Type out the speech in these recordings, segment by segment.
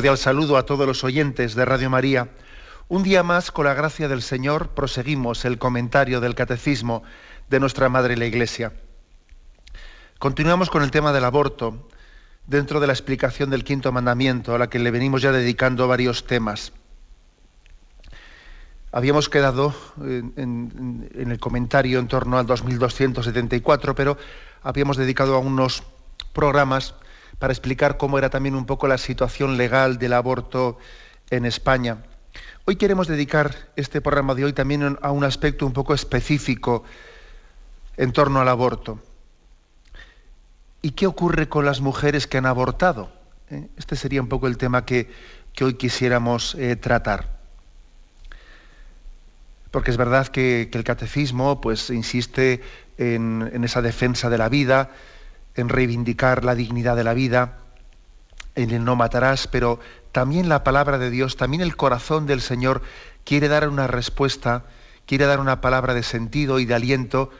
Cordial saludo a todos los oyentes de Radio María. Un día más, con la gracia del Señor, proseguimos el comentario del Catecismo de nuestra Madre la Iglesia. Continuamos con el tema del aborto, dentro de la explicación del quinto mandamiento, a la que le venimos ya dedicando varios temas. Habíamos quedado en, el comentario en torno al 2274, pero habíamos dedicado a unos programas para explicar cómo era también un poco la situación legal del aborto en España. Hoy queremos dedicar este programa de hoy también a un aspecto un poco específico en torno al aborto. ¿Y qué ocurre con las mujeres que han abortado? ¿Eh? Este sería un poco el tema que, hoy quisiéramos eh, tratar. Porque es verdad que, el catecismo pues, insiste en esa defensa de la vida, en reivindicar la dignidad de la vida, en el no matarás, pero también la palabra de Dios, también el corazón del Señor quiere dar una respuesta, quiere dar una palabra de sentido y de aliento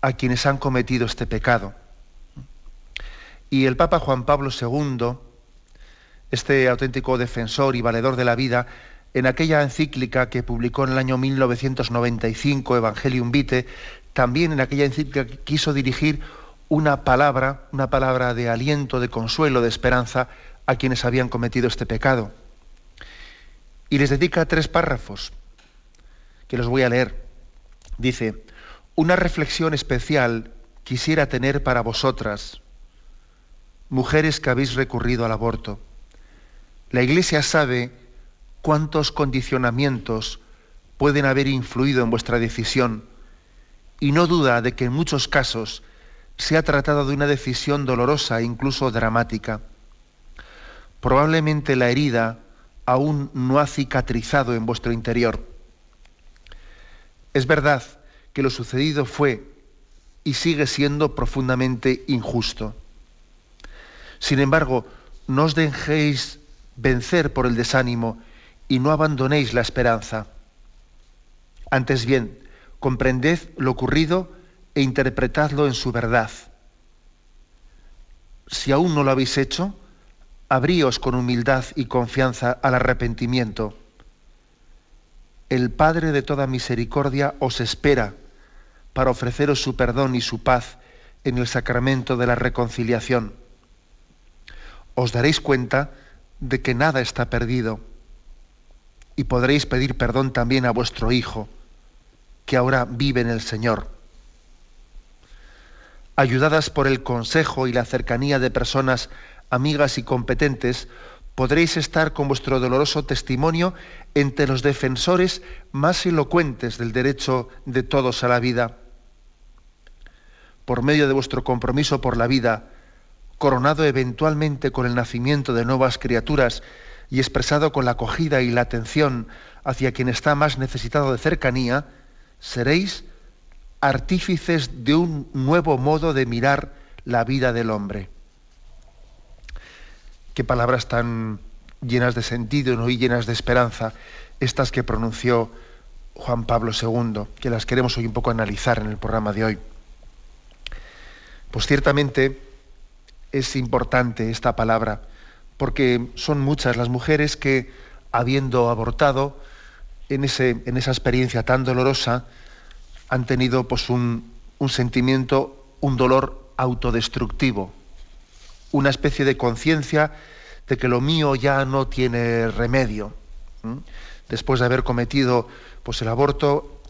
a quienes han cometido este pecado. Y el Papa Juan Pablo II, este auténtico defensor y valedor de la vida, en aquella encíclica que publicó en el año 1995, Evangelium Vitae, también en aquella encíclica quiso dirigir una palabra, una palabra de aliento, de consuelo, de esperanza a quienes habían cometido este pecado. Y les dedica tres párrafos que los voy a leer. Dice, una reflexión especial quisiera tener para vosotras, mujeres que habéis recurrido al aborto. La Iglesia sabe cuántos condicionamientos pueden haber influido en vuestra decisión y no duda de que en muchos casos se ha tratado de una decisión dolorosa e incluso dramática. Probablemente la herida aún no ha cicatrizado en vuestro interior. Es verdad que lo sucedido fue y sigue siendo profundamente injusto. Sin embargo, no os dejéis vencer por el desánimo y no abandonéis la esperanza. Antes bien, comprended lo ocurrido e interpretadlo en su verdad. Si aún no lo habéis hecho, abríos con humildad y confianza al arrepentimiento. El Padre de toda misericordia os espera para ofreceros su perdón y su paz en el sacramento de la reconciliación. Os daréis cuenta de que nada está perdido y podréis pedir perdón también a vuestro Hijo, que ahora vive en el Señor ayudadas por el consejo y la cercanía de personas amigas y competentes, podréis estar con vuestro doloroso testimonio entre los defensores más elocuentes del derecho de todos a la vida. Por medio de vuestro compromiso por la vida, coronado eventualmente con el nacimiento de nuevas criaturas y expresado con la acogida y la atención hacia quien está más necesitado de cercanía, seréis artífices de un nuevo modo de mirar la vida del hombre. Qué palabras tan llenas de sentido y llenas de esperanza estas que pronunció Juan Pablo II, que las queremos hoy un poco analizar en el programa de hoy. Pues ciertamente es importante esta palabra, porque son muchas las mujeres que, habiendo abortado en, ese, en esa experiencia tan dolorosa, han tenido pues, un, sentimiento, un dolor autodestructivo, una especie de conciencia de que lo mío ya no tiene remedio. Después de haber cometido pues, el aborto,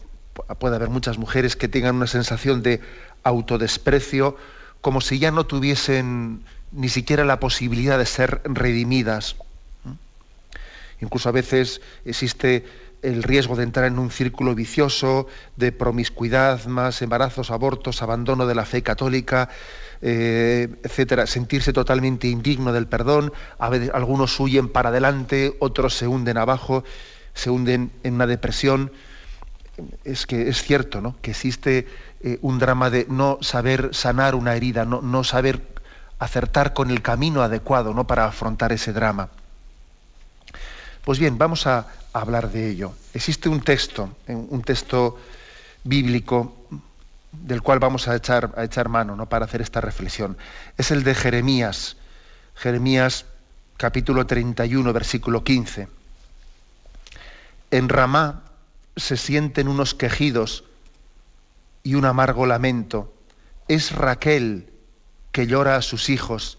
puede haber muchas mujeres que tengan una sensación de autodesprecio, como si ya no tuviesen ni siquiera la posibilidad de ser redimidas. Incluso a veces existe el riesgo de entrar en un círculo vicioso de promiscuidad, más embarazos, abortos, abandono de la fe católica, eh, etcétera, sentirse totalmente indigno del perdón, a algunos huyen para adelante, otros se hunden abajo, se hunden en una depresión. Es que es cierto, ¿no? Que existe eh, un drama de no saber sanar una herida, no, no saber acertar con el camino adecuado, ¿no? Para afrontar ese drama. Pues bien, vamos a hablar de ello. Existe un texto, un texto bíblico del cual vamos a echar, mano ¿no? para hacer esta reflexión. Es el de Jeremías, Jeremías capítulo 31, versículo 15. En Ramá se sienten unos quejidos y un amargo lamento. Es Raquel que llora a sus hijos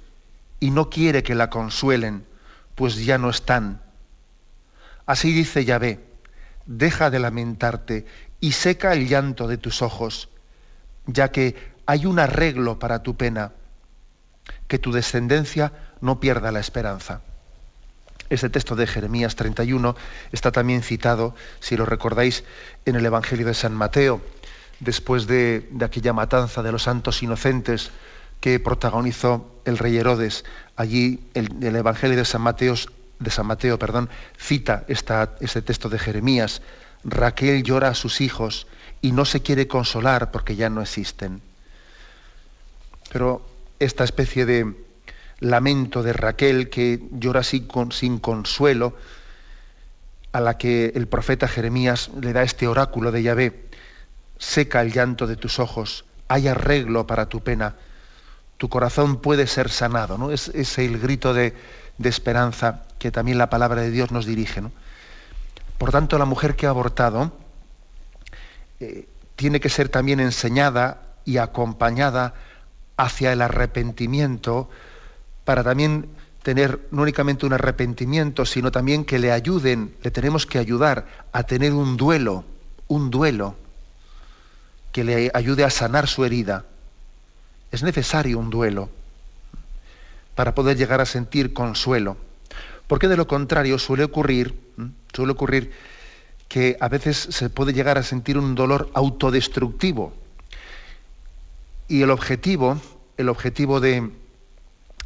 y no quiere que la consuelen, pues ya no están. Así dice Yahvé, deja de lamentarte y seca el llanto de tus ojos, ya que hay un arreglo para tu pena, que tu descendencia no pierda la esperanza. Este texto de Jeremías 31 está también citado, si lo recordáis, en el Evangelio de San Mateo, después de, aquella matanza de los santos inocentes que protagonizó el rey Herodes. Allí el, el Evangelio de San Mateo de San Mateo, perdón, cita este texto de Jeremías. Raquel llora a sus hijos y no se quiere consolar porque ya no existen. Pero esta especie de lamento de Raquel que llora sin, sin consuelo, a la que el profeta Jeremías le da este oráculo de Yahvé, seca el llanto de tus ojos, hay arreglo para tu pena, tu corazón puede ser sanado. ¿no? Es, es el grito de, de esperanza que también la palabra de Dios nos dirige. Por tanto, la mujer que ha abortado eh, tiene que ser también enseñada y acompañada hacia el arrepentimiento para también tener no únicamente un arrepentimiento, sino también que le ayuden, le tenemos que ayudar a tener un duelo, un duelo que le ayude a sanar su herida. Es necesario un duelo para poder llegar a sentir consuelo. Porque de lo contrario suele ocurrir, suele ocurrir que a veces se puede llegar a sentir un dolor autodestructivo. Y el objetivo, el objetivo de,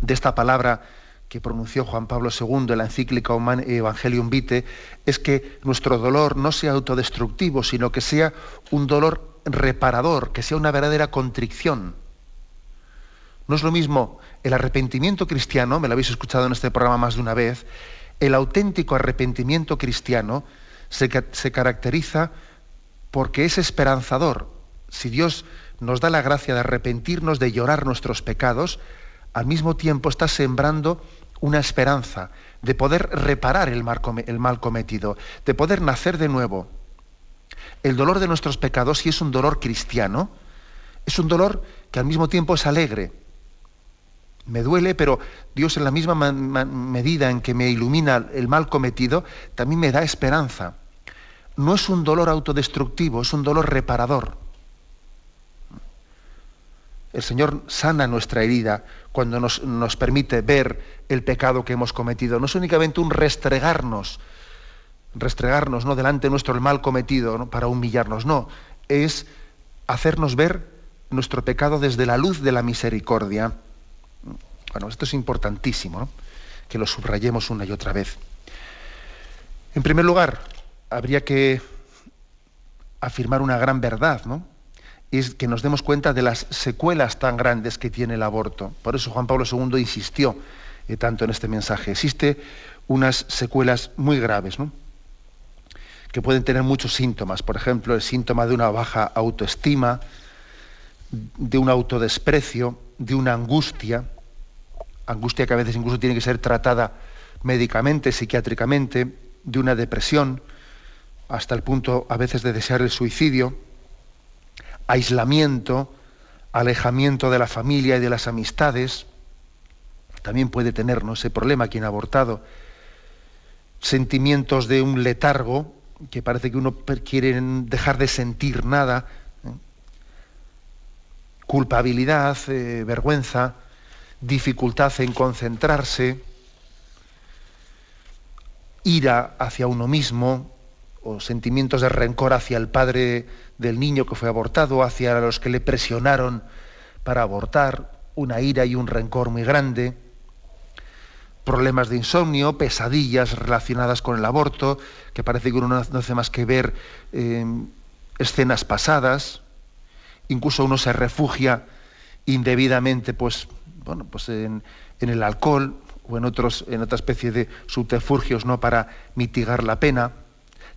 esta palabra que pronunció Juan Pablo II en la encíclica Evangelium Vitae es que nuestro dolor no sea autodestructivo, sino que sea un dolor reparador, que sea una verdadera contrición. No es lo mismo el arrepentimiento cristiano, me lo habéis escuchado en este programa más de una vez, el auténtico arrepentimiento cristiano se, caracteriza porque es esperanzador. Si Dios nos da la gracia de arrepentirnos, de llorar nuestros pecados, al mismo tiempo está sembrando una esperanza de poder reparar el mal, cometido, de poder nacer de nuevo. El dolor de nuestros pecados, si es un dolor cristiano, es un dolor que al mismo tiempo es alegre, me duele, pero Dios en la misma medida en que me ilumina el mal cometido, también me da esperanza. No es un dolor autodestructivo, es un dolor reparador. El Señor sana nuestra herida cuando nos, permite ver el pecado que hemos cometido. No es únicamente un restregarnos, restregarnos ¿no? delante de nuestro el mal cometido para humillarnos, no. Es hacernos ver nuestro pecado desde la luz de la misericordia bueno, esto es importantísimo, que lo subrayemos una y otra vez. En primer lugar, habría que afirmar una gran verdad, ¿no? Es que nos demos cuenta de las secuelas tan grandes que tiene el aborto. Por eso Juan Pablo II insistió eh, tanto en este mensaje. Existe unas secuelas muy graves, ¿no? que pueden tener muchos síntomas. Por ejemplo, el síntoma de una baja autoestima, de un autodesprecio, de una angustia, angustia que a veces incluso tiene que ser tratada médicamente, psiquiátricamente, de una depresión, hasta el punto a veces de desear el suicidio, aislamiento, alejamiento de la familia y de las amistades, también puede tener ese problema quien ha abortado, sentimientos de un letargo, que parece que uno quiere dejar de sentir nada, ¿eh? culpabilidad, eh, vergüenza, dificultad en concentrarse, ira hacia uno mismo, o sentimientos de rencor hacia el padre del niño que fue abortado, hacia los que le presionaron para abortar, una ira y un rencor muy grande, problemas de insomnio, pesadillas relacionadas con el aborto, que parece que uno no hace más que ver eh, escenas pasadas, incluso uno se refugia indebidamente pues, bueno, pues en, el alcohol o en, otros, en otra especie de subterfugios ¿no? para mitigar la pena.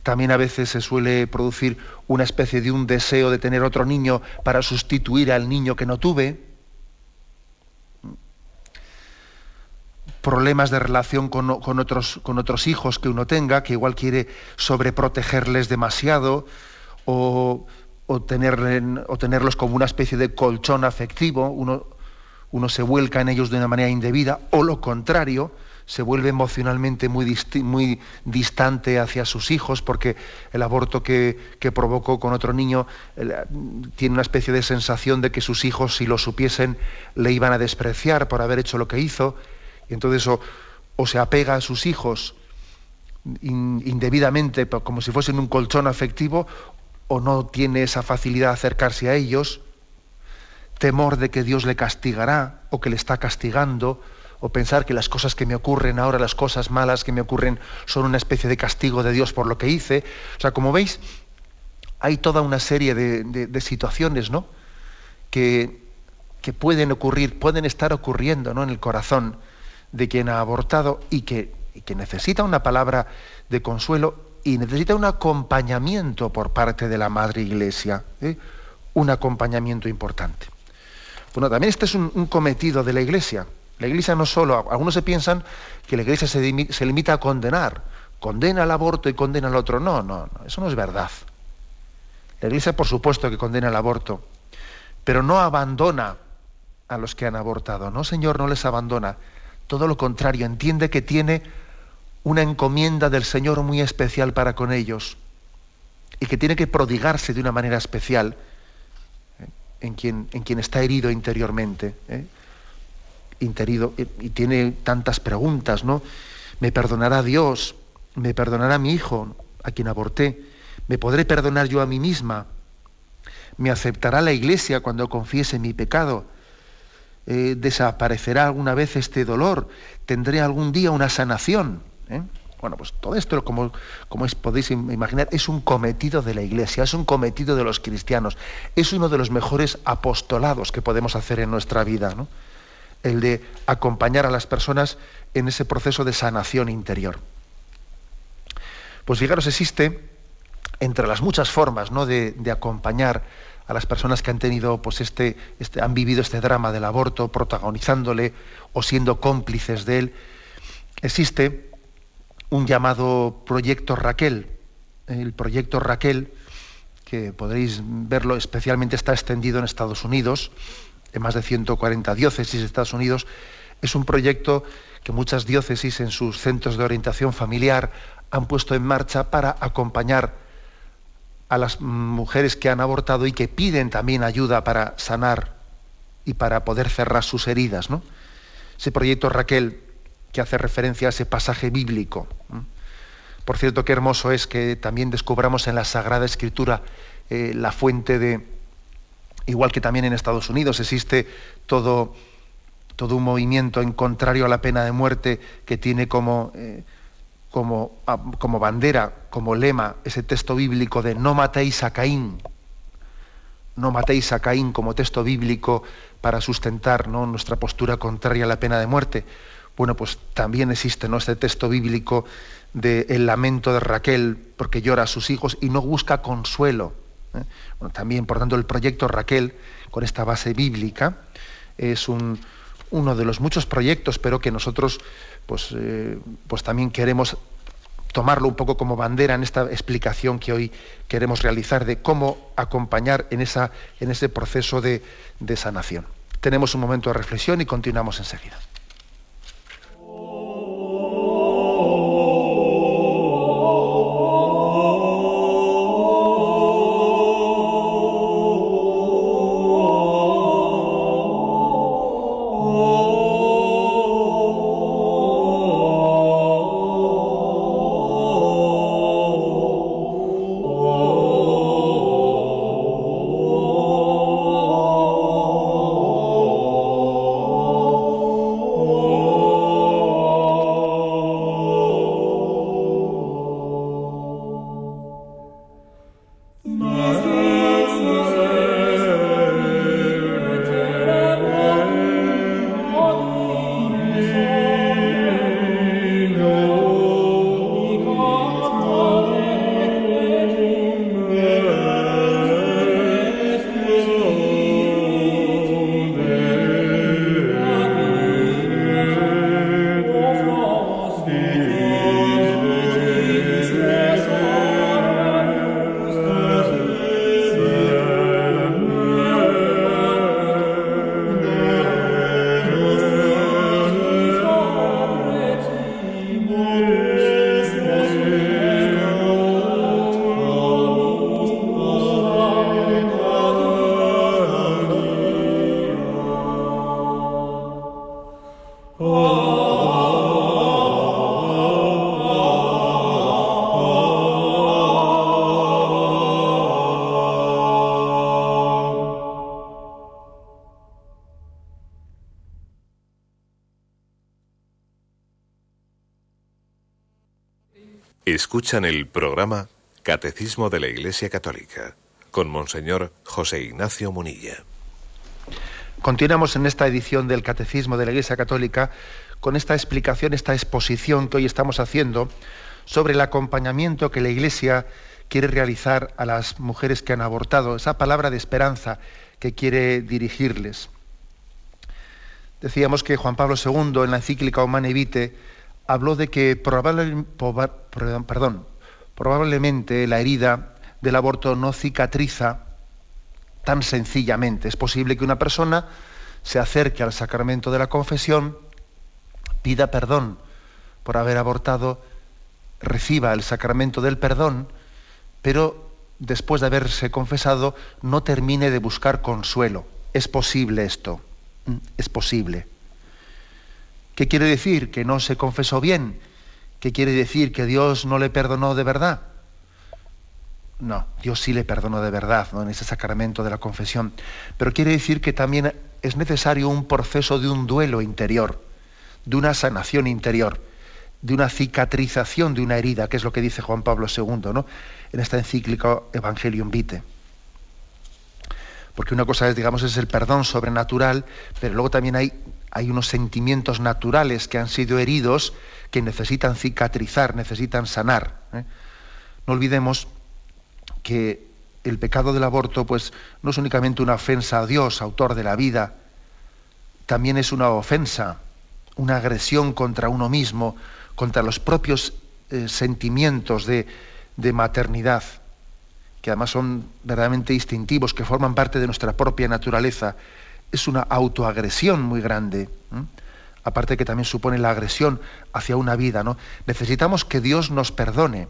También a veces se suele producir una especie de un deseo de tener otro niño para sustituir al niño que no tuve. Problemas de relación con, otros, con otros hijos que uno tenga, que igual quiere sobreprotegerles demasiado o, o, tenerlos como una especie de colchón afectivo. Uno, uno se vuelca en ellos de una manera indebida, o lo contrario, se vuelve emocionalmente muy, distante hacia sus hijos porque el aborto que, provocó con otro niño tiene una especie de sensación de que sus hijos, si lo supiesen, le iban a despreciar por haber hecho lo que hizo. Y entonces o, se apega a sus hijos indebidamente, como si fuesen un colchón afectivo, o no tiene esa facilidad de acercarse a ellos, temor de que Dios le castigará o que le está castigando, o pensar que las cosas que me ocurren ahora, las cosas malas que me ocurren, son una especie de castigo de Dios por lo que hice. O sea, como veis, hay toda una serie de, situaciones, ¿no? Que, que, pueden ocurrir, pueden estar ocurriendo ¿no? en el corazón de quien ha abortado y que, que necesita una palabra de consuelo y necesita un acompañamiento por parte de la Madre Iglesia, ¿eh? un acompañamiento importante. Bueno, también este es un cometido de la Iglesia. La Iglesia no solo, algunos se piensan que la Iglesia se, limita a condenar, condena al aborto y condena al otro. No, no, no, eso no es verdad. La Iglesia, por supuesto, que condena el aborto, pero no abandona a los que han abortado. No, Señor, no les abandona. Todo lo contrario, entiende que tiene una encomienda del Señor muy especial para con ellos y que tiene que prodigarse de una manera especial. En, quien, en quien está herido interiormente. ¿eh? interido y tiene tantas preguntas, ¿no? ¿Me perdonará Dios? ¿Me perdonará mi hijo a quien aborté? ¿Me podré perdonar yo a mí misma? ¿Me aceptará la iglesia cuando confiese mi pecado? Eh, ¿Desaparecerá alguna vez este dolor? ¿Tendré algún día una sanación? ¿Eh? Bueno, pues todo esto, como, como podéis imaginar, es un cometido de la Iglesia, es un cometido de los cristianos, es uno de los mejores apostolados que podemos hacer en nuestra vida. ¿no? el de acompañar a las personas en ese proceso de sanación interior. Pues fijaros, existe entre las muchas formas ¿no? de, acompañar a las personas que han tenido, pues este, este, han vivido este drama del aborto, protagonizándole o siendo cómplices de él, existe un llamado proyecto Raquel. El proyecto Raquel, que podréis verlo, especialmente está extendido en Estados Unidos, en más de 140 diócesis de Estados Unidos, es un proyecto que muchas diócesis en sus centros de orientación familiar han puesto en marcha para acompañar a las mujeres que han abortado y que piden también ayuda para sanar y para poder cerrar sus heridas. ¿no? Ese proyecto Raquel, que hace referencia a ese pasaje bíblico. Por cierto, qué hermoso es que también descubramos en la Sagrada Escritura eh, la fuente de, igual que también en Estados Unidos existe todo, todo un movimiento en contrario a la pena de muerte que tiene como, eh, como, ah, como, bandera, como lema, ese texto bíblico de no matéis a Caín. No matéis a Caín como texto bíblico para sustentar nuestra postura contraria a la pena de muerte. Bueno, pues también existe ¿no? este texto bíblico del el lamento de Raquel porque llora a sus hijos y no busca consuelo ¿eh? también, por tanto, el proyecto Raquel, con esta base bíblica, es uno de los muchos proyectos, pero que nosotros pues, eh, pues también queremos tomarlo un poco como bandera en esta explicación que hoy queremos realizar de cómo acompañar en, esa, en ese proceso de sanación. Tenemos un momento de reflexión y continuamos enseguida. Escuchan el programa Catecismo de la Iglesia Católica con Monseñor José Ignacio Munilla. Continuamos en esta edición del Catecismo de la Iglesia Católica con esta explicación, esta exposición que hoy estamos haciendo sobre el acompañamiento que la Iglesia quiere realizar a las mujeres que han abortado, esa palabra de esperanza que quiere dirigirles. Decíamos que Juan Pablo II en la encíclica Humane Vitae habló de que probablemente la herida del aborto no cicatriza tan sencillamente. Es posible que una persona se acerque al sacramento de la confesión, pida perdón por haber abortado, reciba el sacramento del perdón, pero después de haberse confesado no termine de buscar consuelo. Es posible esto, es posible. ¿Qué quiere decir? ¿Que no se confesó bien? ¿Qué quiere decir? ¿Que Dios no le perdonó de verdad? No, Dios sí le perdonó de verdad en ese sacramento de la confesión. Pero quiere decir que también es necesario un proceso de un duelo interior, de una sanación interior, de una cicatrización de una herida, que es lo que dice Juan Pablo II ¿no? en esta encíclica Evangelium Vitae porque una cosa es, digamos, es el perdón sobrenatural, pero luego también hay, hay unos sentimientos naturales que han sido heridos que necesitan cicatrizar, necesitan sanar. ¿eh? No olvidemos que el pecado del aborto, pues, no es únicamente una ofensa a Dios, autor de la vida, también es una ofensa, una agresión contra uno mismo, contra los propios eh, sentimientos de, de maternidad que además son verdaderamente instintivos, que forman parte de nuestra propia naturaleza, es una autoagresión muy grande. Aparte que también supone la agresión hacia una vida. ¿no? Necesitamos que Dios nos perdone.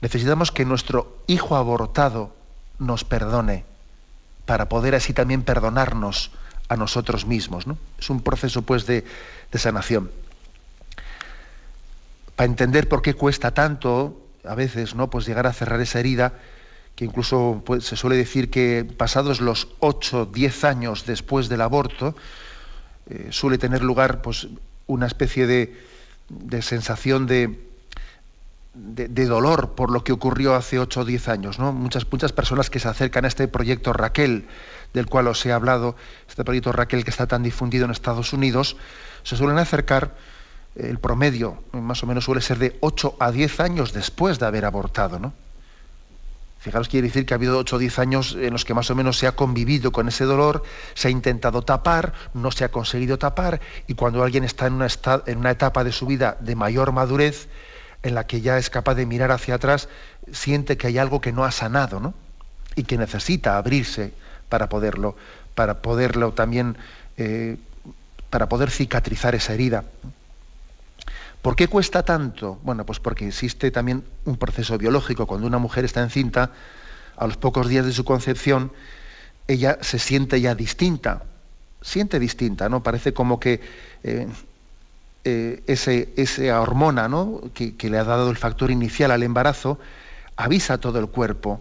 Necesitamos que nuestro hijo abortado nos perdone para poder así también perdonarnos a nosotros mismos. ¿no? Es un proceso pues de, de sanación. Para entender por qué cuesta tanto a veces, ¿no? Pues llegar a cerrar esa herida, que incluso se suele decir que pasados los 8, 10 años después del aborto, eh, suele tener lugar pues, una especie de, sensación de, de, dolor por lo que ocurrió hace 8 o 10 años. ¿no? Muchas, muchas personas que se acercan a este proyecto Raquel, del cual os he hablado, este proyecto Raquel que está tan difundido en Estados Unidos, se suelen acercar el promedio más o menos suele ser de 8 a 10 años después de haber abortado, ¿no? Fijaros, quiere decir que ha habido 8 o 10 años en los que más o menos se ha convivido con ese dolor, se ha intentado tapar, no se ha conseguido tapar, y cuando alguien está en una, etapa de su vida de mayor madurez, en la que ya es capaz de mirar hacia atrás, siente que hay algo que no ha sanado, ¿no? Y que necesita abrirse para poderlo, para poderlo también, eh, para poder cicatrizar esa herida. ¿Por qué cuesta tanto? Bueno, pues porque existe también un proceso biológico. Cuando una mujer está encinta, a los pocos días de su concepción, ella se siente ya distinta, siente distinta, ¿no? Parece como que eh, eh, ese, esa hormona ¿no? que, le ha dado el factor inicial al embarazo avisa todo el cuerpo.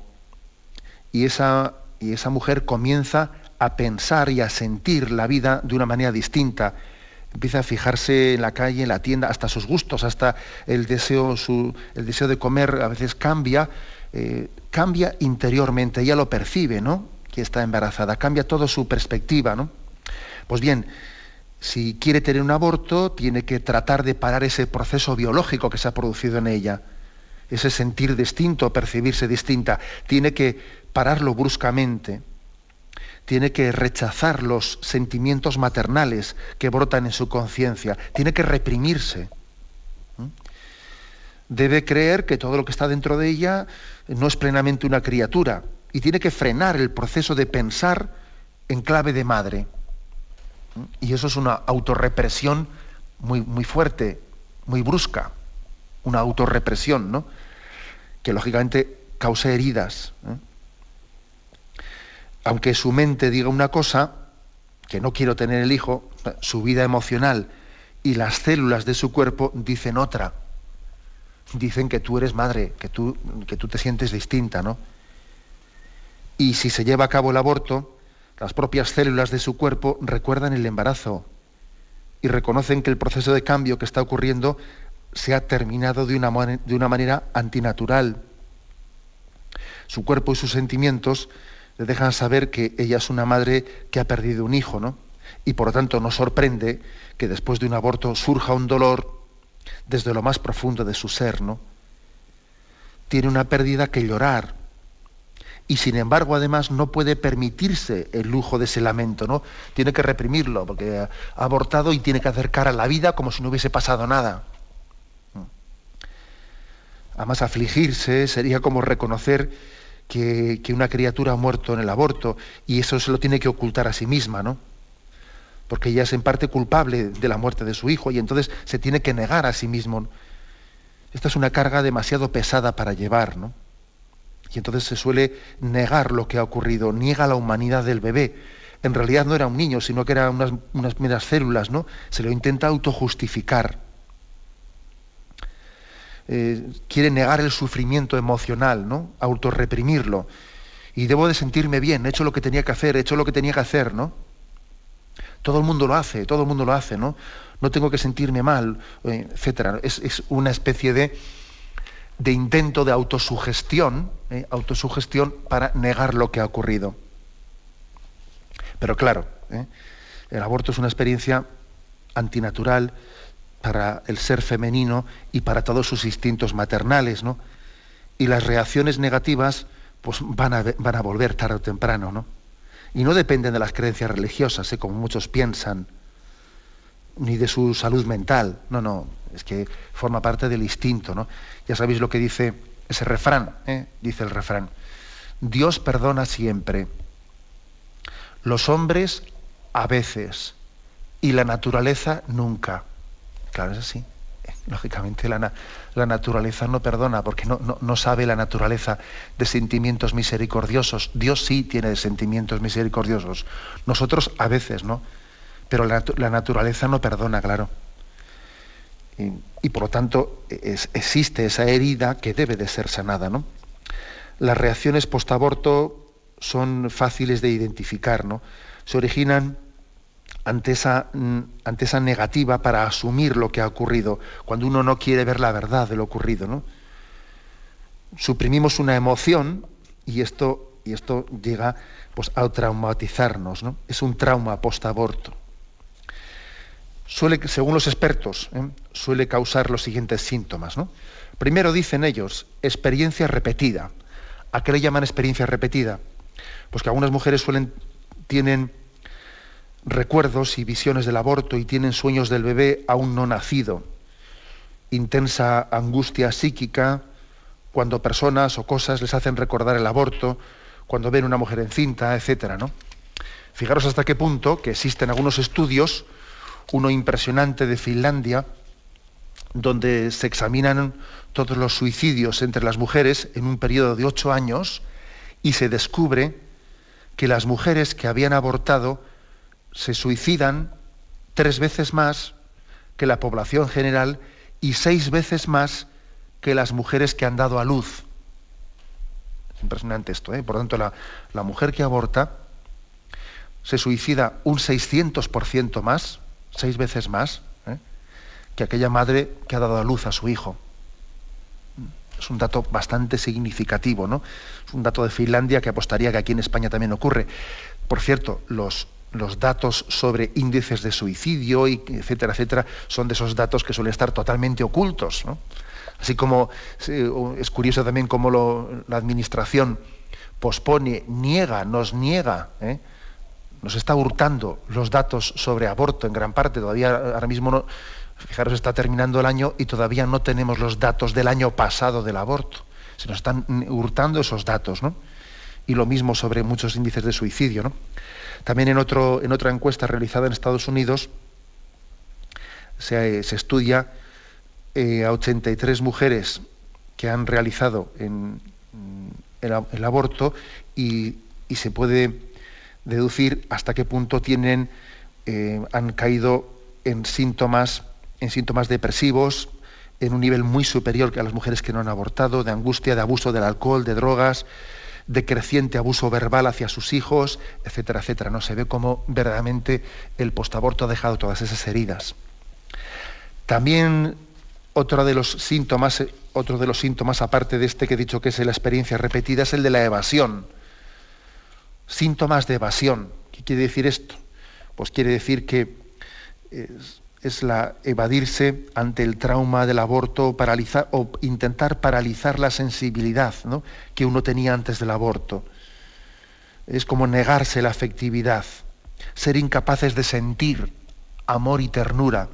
Y esa, y esa mujer comienza a pensar y a sentir la vida de una manera distinta empieza a fijarse en la calle, en la tienda, hasta sus gustos, hasta el deseo, el deseo de comer a veces cambia, eh, cambia interiormente, ella lo percibe, ¿no? Que está embarazada, cambia toda su perspectiva, ¿no? Pues bien, si quiere tener un aborto, tiene que tratar de parar ese proceso biológico que se ha producido en ella, ese sentir distinto, percibirse distinta, tiene que pararlo bruscamente tiene que rechazar los sentimientos maternales que brotan en su conciencia, tiene que reprimirse. Debe creer que todo lo que está dentro de ella no es plenamente una criatura y tiene que frenar el proceso de pensar en clave de madre. Y eso es una autorrepresión muy, muy fuerte, muy brusca, una autorrepresión, ¿no? que lógicamente causa heridas. ¿eh? Aunque su mente diga una cosa, que no quiero tener el hijo, su vida emocional y las células de su cuerpo dicen otra. Dicen que tú eres madre, que tú, que tú te sientes distinta, ¿no? Y si se lleva a cabo el aborto, las propias células de su cuerpo recuerdan el embarazo y reconocen que el proceso de cambio que está ocurriendo se ha terminado de una, de una manera antinatural. Su cuerpo y sus sentimientos le dejan saber que ella es una madre que ha perdido un hijo, ¿no? Y por lo tanto nos sorprende que después de un aborto surja un dolor desde lo más profundo de su ser, ¿no? Tiene una pérdida que llorar. Y sin embargo, además, no puede permitirse el lujo de ese lamento, ¿no? Tiene que reprimirlo, porque ha abortado y tiene que acercar a la vida como si no hubiese pasado nada. Además, afligirse sería como reconocer que, una criatura ha muerto en el aborto y eso se lo tiene que ocultar a sí misma, ¿no? porque ella es en parte culpable de la muerte de su hijo y entonces se tiene que negar a sí mismo. Esta es una carga demasiado pesada para llevar, ¿no? Y entonces se suele negar lo que ha ocurrido, niega la humanidad del bebé. En realidad no era un niño, sino que eran unas, unas meras células, ¿no? Se lo intenta autojustificar. Eh, quiere negar el sufrimiento emocional, ¿no? Autorreprimirlo. Y debo de sentirme bien, he hecho lo que tenía que hacer, he hecho lo que tenía que hacer, ¿no? Todo el mundo lo hace, todo el mundo lo hace, ¿no? No tengo que sentirme mal, eh, etcétera. Es, una especie de, de, intento de autosugestión, ¿eh? autosugestión para negar lo que ha ocurrido. Pero claro, el aborto es una experiencia antinatural para el ser femenino y para todos sus instintos maternales, ¿no? Y las reacciones negativas pues van a, van a volver tarde o temprano, ¿no? Y no dependen de las creencias religiosas, ¿eh? como muchos piensan, ni de su salud mental. No, no, es que forma parte del instinto. ¿no? Ya sabéis lo que dice ese refrán, ¿eh? dice el refrán. Dios perdona siempre, los hombres a veces y la naturaleza nunca. Claro, es así lógicamente la, naturaleza no perdona porque no, sabe la naturaleza de sentimientos misericordiosos. Dios sí tiene sentimientos misericordiosos. Nosotros a veces, ¿no? Pero la, naturaleza no perdona, claro. Y, por lo tanto existe esa herida que debe de ser sanada, ¿no? Las reacciones post-aborto son fáciles de identificar, ¿no? Se originan ante esa, mm, ante esa negativa para asumir lo que ha ocurrido, cuando uno no quiere ver la verdad de lo ocurrido. ¿no? Suprimimos una emoción y esto, y esto llega pues, a traumatizarnos. ¿no? Es un trauma post-aborto. Suele, según los expertos, ¿eh? suele causar los siguientes síntomas. ¿no? Primero dicen ellos, experiencia repetida. ¿A qué le llaman experiencia repetida? Pues que algunas mujeres suelen, tienen recuerdos y visiones del aborto y tienen sueños del bebé aún no nacido. Intensa angustia psíquica cuando personas o cosas les hacen recordar el aborto, cuando ven una mujer encinta, etcétera, ¿no? Fijaros hasta qué punto que existen algunos estudios, uno impresionante de Finlandia, donde se examinan todos los suicidios entre las mujeres en un periodo de ocho años y se descubre que las mujeres que habían abortado se suicidan tres veces más que la población general y seis veces más que las mujeres que han dado a luz. Es impresionante esto, ¿eh? Por lo tanto, la, mujer que aborta se suicida un 600% más, seis veces más, ¿eh? que aquella madre que ha dado a luz a su hijo. Es un dato bastante significativo, ¿no? Es un dato de Finlandia que apostaría que aquí en España también ocurre. Por cierto, los, los datos sobre índices de suicidio, y etcétera, etcétera, son de esos datos que suelen estar totalmente ocultos. Así como es curioso también cómo la Administración pospone, niega, nos niega, ¿eh? nos está hurtando los datos sobre aborto en gran parte. Todavía ahora mismo, no, fijaros, está terminando el año y todavía no tenemos los datos del año pasado del aborto. Se nos están hurtando esos datos, ¿no? Y lo mismo sobre muchos índices de suicidio, ¿no? También en, otra encuesta realizada en Estados Unidos se, estudia eh, a 83 mujeres que han realizado en, el, aborto y, se puede deducir hasta qué punto tienen, eh, han caído en síntomas, en síntomas depresivos, en un nivel muy superior que a las mujeres que no han abortado, de angustia, de abuso del alcohol, de drogas, de creciente abuso verbal hacia sus hijos, etcétera, etcétera. No se ve cómo verdaderamente el postaborto ha dejado todas esas heridas. También Otro de los síntomas, otro de los síntomas, aparte de este que he dicho que es la experiencia repetida, es el de la evasión. Síntomas de evasión. ¿Qué quiere decir esto? Pues quiere decir que es, la evadirse ante el trauma del aborto paralizar, o intentar paralizar la sensibilidad que uno tenía antes del aborto. Es como negarse la afectividad, ser incapaces de sentir amor y ternura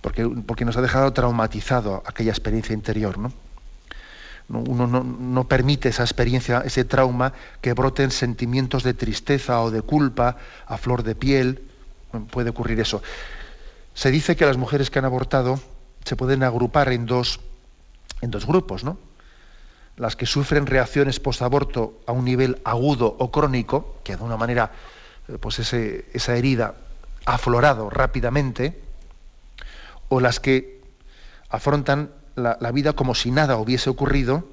porque, nos ha dejado traumatizado aquella experiencia interior. ¿no? Uno no, permite esa experiencia, ese trauma, que broten sentimientos de tristeza o de culpa a flor de piel. Puede ocurrir eso. Se dice que las mujeres que han abortado se pueden agrupar en dos, en dos grupos, ¿no? Las que sufren reacciones post-aborto a un nivel agudo o crónico, que de una manera, eh, pues esa herida ha aflorado rápidamente, o las que afrontan la, vida como si nada hubiese ocurrido,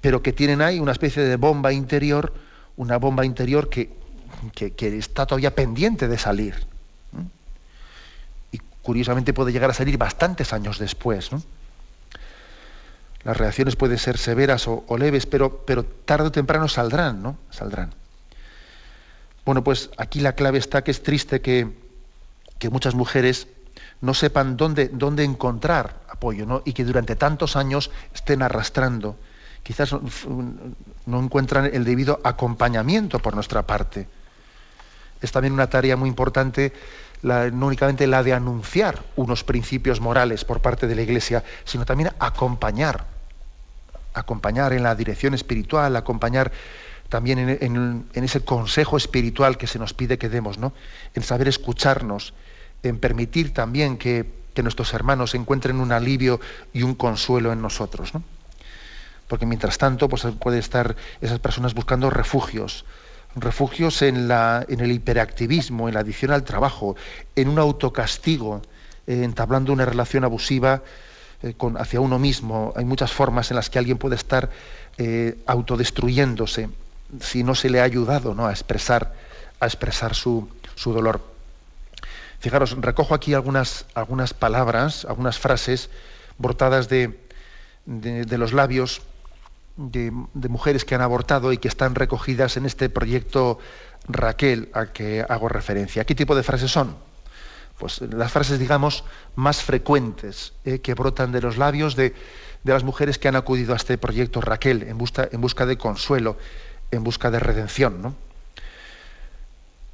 pero que tienen ahí una especie de bomba interior, una bomba interior que, está todavía pendiente de salir. Y curiosamente puede llegar a salir bastantes años después. Las reacciones pueden ser severas o, leves, pero, pero, tarde o temprano saldrán, ¿no? Saldrán. Bueno, pues aquí la clave está que es triste que, que muchas mujeres no sepan dónde, dónde encontrar apoyo ¿no? y que durante tantos años estén arrastrando. Quizás no, encuentran el debido acompañamiento por nuestra parte. Es también una tarea muy importante no únicamente la de anunciar unos principios morales por parte de la Iglesia, sino también acompañar, acompañar en la dirección espiritual, acompañar también en, ese consejo espiritual que se nos pide que demos, ¿no? en saber escucharnos, en permitir también que, nuestros hermanos encuentren un alivio y un consuelo en nosotros. ¿no? Porque mientras tanto, pues estar esas personas buscando refugios, refugios en, la, en el hiperactivismo, en la adicción al trabajo, en un autocastigo, eh, entablando una relación abusiva eh, con, hacia uno mismo. Hay muchas formas en las que alguien puede estar eh, autodestruyéndose si no se le ha ayudado ¿no? a expresar, a su, su dolor. Fijaros, recojo aquí algunas, algunas palabras, algunas frases brotadas de, los labios de, mujeres que han abortado y que están recogidas en este proyecto Raquel al que hago referencia. ¿Qué tipo de frases son? Pues las frases, digamos, más frecuentes eh, que brotan de los labios de, las mujeres que han acudido a este proyecto Raquel en busca, en busca de consuelo, en busca de redención. ¿no?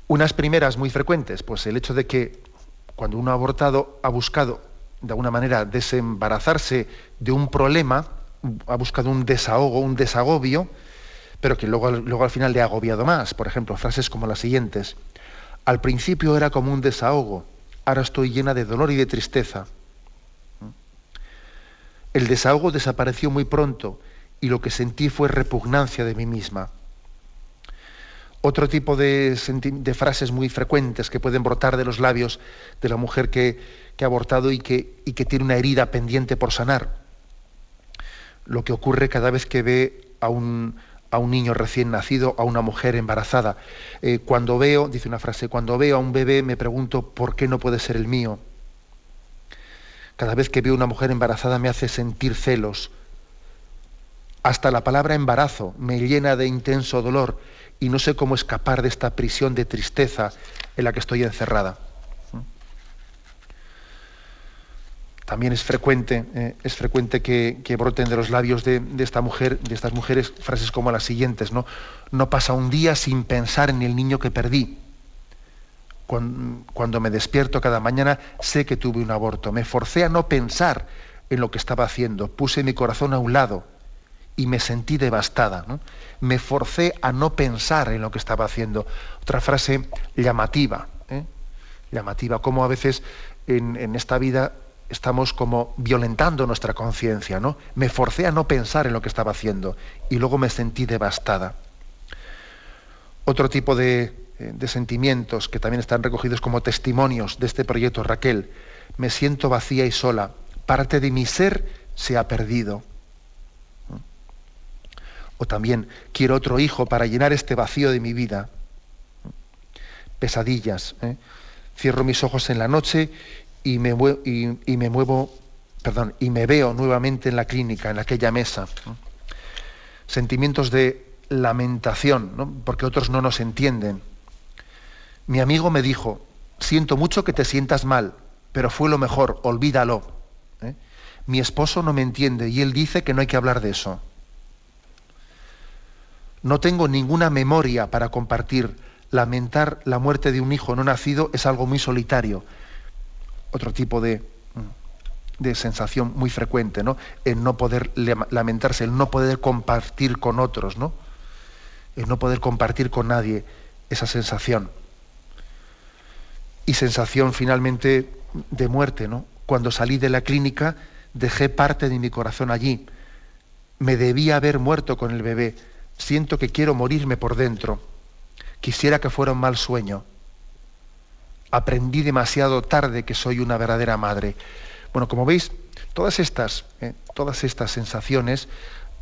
Unas primeras muy frecuentes, pues el hecho de que cuando uno ha abortado ha buscado de alguna manera desembarazarse de un problema, ha buscado un desahogo, un desagobio, pero que luego, al final le ha agobiado más. Por ejemplo, frases como las siguientes. Al principio era como un desahogo, ahora estoy llena de dolor y de tristeza. El desahogo desapareció muy pronto y lo que sentí fue repugnancia de mí misma. Otro tipo de, frases muy frecuentes que pueden brotar de los labios de la mujer que, ha abortado y que, que, tiene una herida pendiente por sanar. Lo que ocurre cada vez que ve a un, a un niño recién nacido, a una mujer embarazada. Eh, cuando veo, dice una frase, cuando veo a un bebé me pregunto por qué no puede ser el mío. Cada vez que veo a una mujer embarazada me hace sentir celos. Hasta la palabra embarazo me llena de intenso dolor y no sé cómo escapar de esta prisión de tristeza en la que estoy encerrada. También es frecuente, eh, es frecuente que, broten de los labios de, esta mujer, de estas mujeres, frases como las siguientes, ¿no? No pasa un día sin pensar en el niño que perdí. Cuando, me despierto cada mañana sé que tuve un aborto. Me forcé a no pensar en lo que estaba haciendo. Puse mi corazón a un lado y me sentí devastada. Me forcé a no pensar en lo que estaba haciendo. Otra frase llamativa, ¿eh? llamativa, como a veces en, esta vida estamos como violentando nuestra conciencia, ¿no? Me forcé a no pensar en lo que estaba haciendo y luego me sentí devastada. Otro tipo de, eh, de sentimientos que también están recogidos como testimonios de este proyecto Raquel. Me siento vacía y sola. Parte de mi ser se ha perdido. O también quiero otro hijo para llenar este vacío de mi vida. Pesadillas. ¿eh? Cierro mis ojos en la noche y me, y, me muevo, perdón, y me veo nuevamente en la clínica, en aquella mesa. Sentimientos de lamentación, porque otros no nos entienden. Mi amigo me dijo, siento mucho que te sientas mal, pero fue lo mejor, olvídalo. ¿eh? Mi esposo no me entiende y él dice que no hay que hablar de eso. No tengo ninguna memoria para compartir. Lamentar la muerte de un hijo no nacido es algo muy solitario. Otro tipo de, de sensación muy frecuente, ¿no? El no poder lamentarse, el no poder compartir con otros, ¿no? El no poder compartir con nadie esa sensación. Y sensación finalmente de muerte, ¿no? Cuando salí de la clínica dejé parte de mi corazón allí. Me debía haber muerto con el bebé Siento que quiero morirme por dentro. Quisiera que fuera un mal sueño. Aprendí demasiado tarde que soy una verdadera madre. Bueno, como veis, todas estas, eh, todas estas sensaciones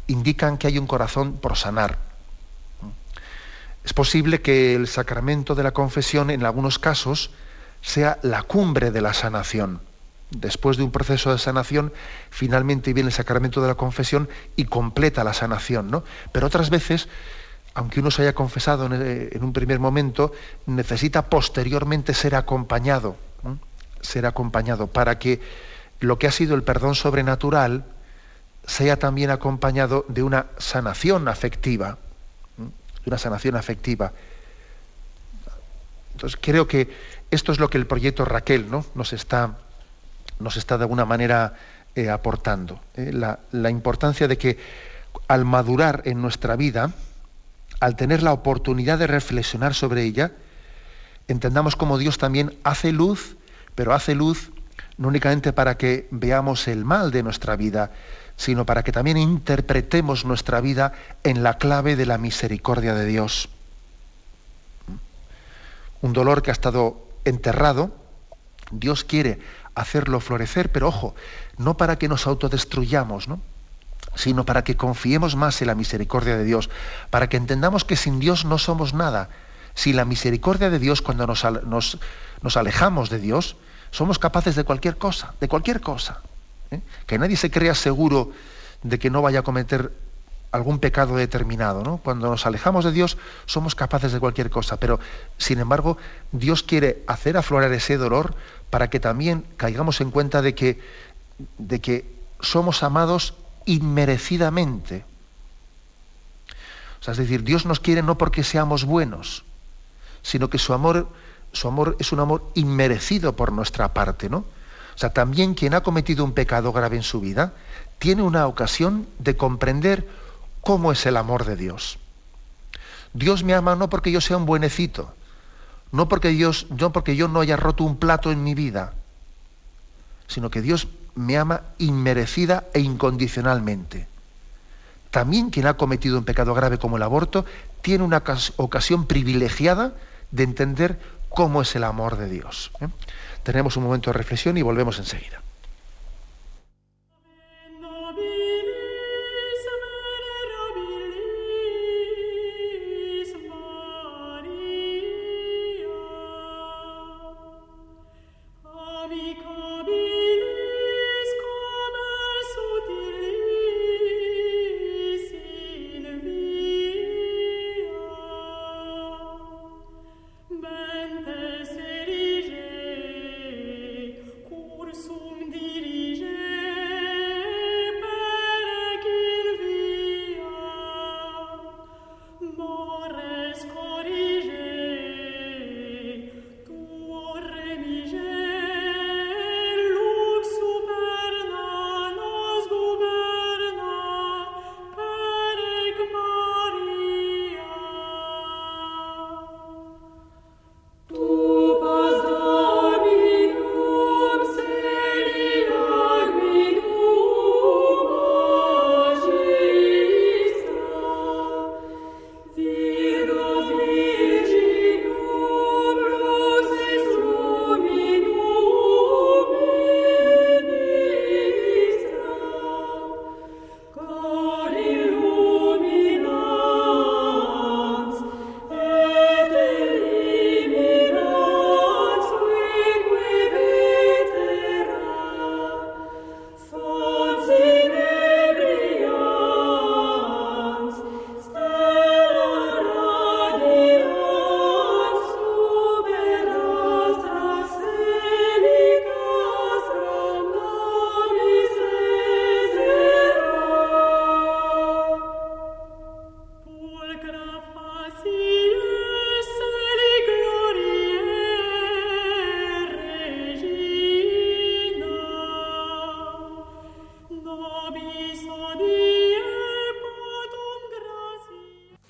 indican que hay un corazón por sanar. Es posible que el sacramento de la confesión, en algunos casos, sea la cumbre de la sanación después de un proceso de sanación, finalmente viene el sacramento de la confesión y completa la sanación, ¿no? Pero otras veces, aunque uno se haya confesado en, un primer momento, necesita posteriormente ser acompañado, ser acompañado para que lo que ha sido el perdón sobrenatural sea también acompañado de una sanación afectiva, de una sanación afectiva. Entonces creo que esto es lo que el proyecto Raquel ¿no? nos está nos está de alguna manera eh, aportando. Eh, la importancia de que al madurar en nuestra vida, al tener la oportunidad de reflexionar sobre ella, entendamos cómo Dios también hace luz, pero hace luz no únicamente para que veamos el mal de nuestra vida, sino para que también interpretemos nuestra vida en la clave de la misericordia de Dios. Un dolor que ha estado enterrado, Dios quiere hacerlo florecer, pero ojo, no para que nos autodestruyamos, ¿no? Sino para que confiemos más en la misericordia de Dios, para que entendamos que sin Dios no somos nada. Sin la misericordia de Dios, cuando nos, nos, alejamos de Dios, somos capaces de cualquier cosa, de cualquier cosa. ¿eh? Que nadie se crea seguro de que no vaya a cometer algún pecado determinado. ¿no? Cuando nos alejamos de Dios somos capaces de cualquier cosa, pero sin embargo Dios quiere hacer aflorar ese dolor para que también caigamos en cuenta de que, de que somos amados inmerecidamente. O sea, es decir, Dios nos quiere no porque seamos buenos, sino que su amor, su amor es un amor inmerecido por nuestra parte, ¿no? O sea, también quien ha cometido un pecado grave en su vida tiene una ocasión de comprender cómo es el amor de Dios. Dios me ama no porque yo sea un buenecito, no porque, Dios, no porque yo no haya roto un plato en mi vida, sino que Dios me ama inmerecida e incondicionalmente. También quien ha cometido un pecado grave como el aborto tiene una ocasión privilegiada de entender cómo es el amor de Dios. ¿eh? Tenemos un momento de reflexión y volvemos enseguida.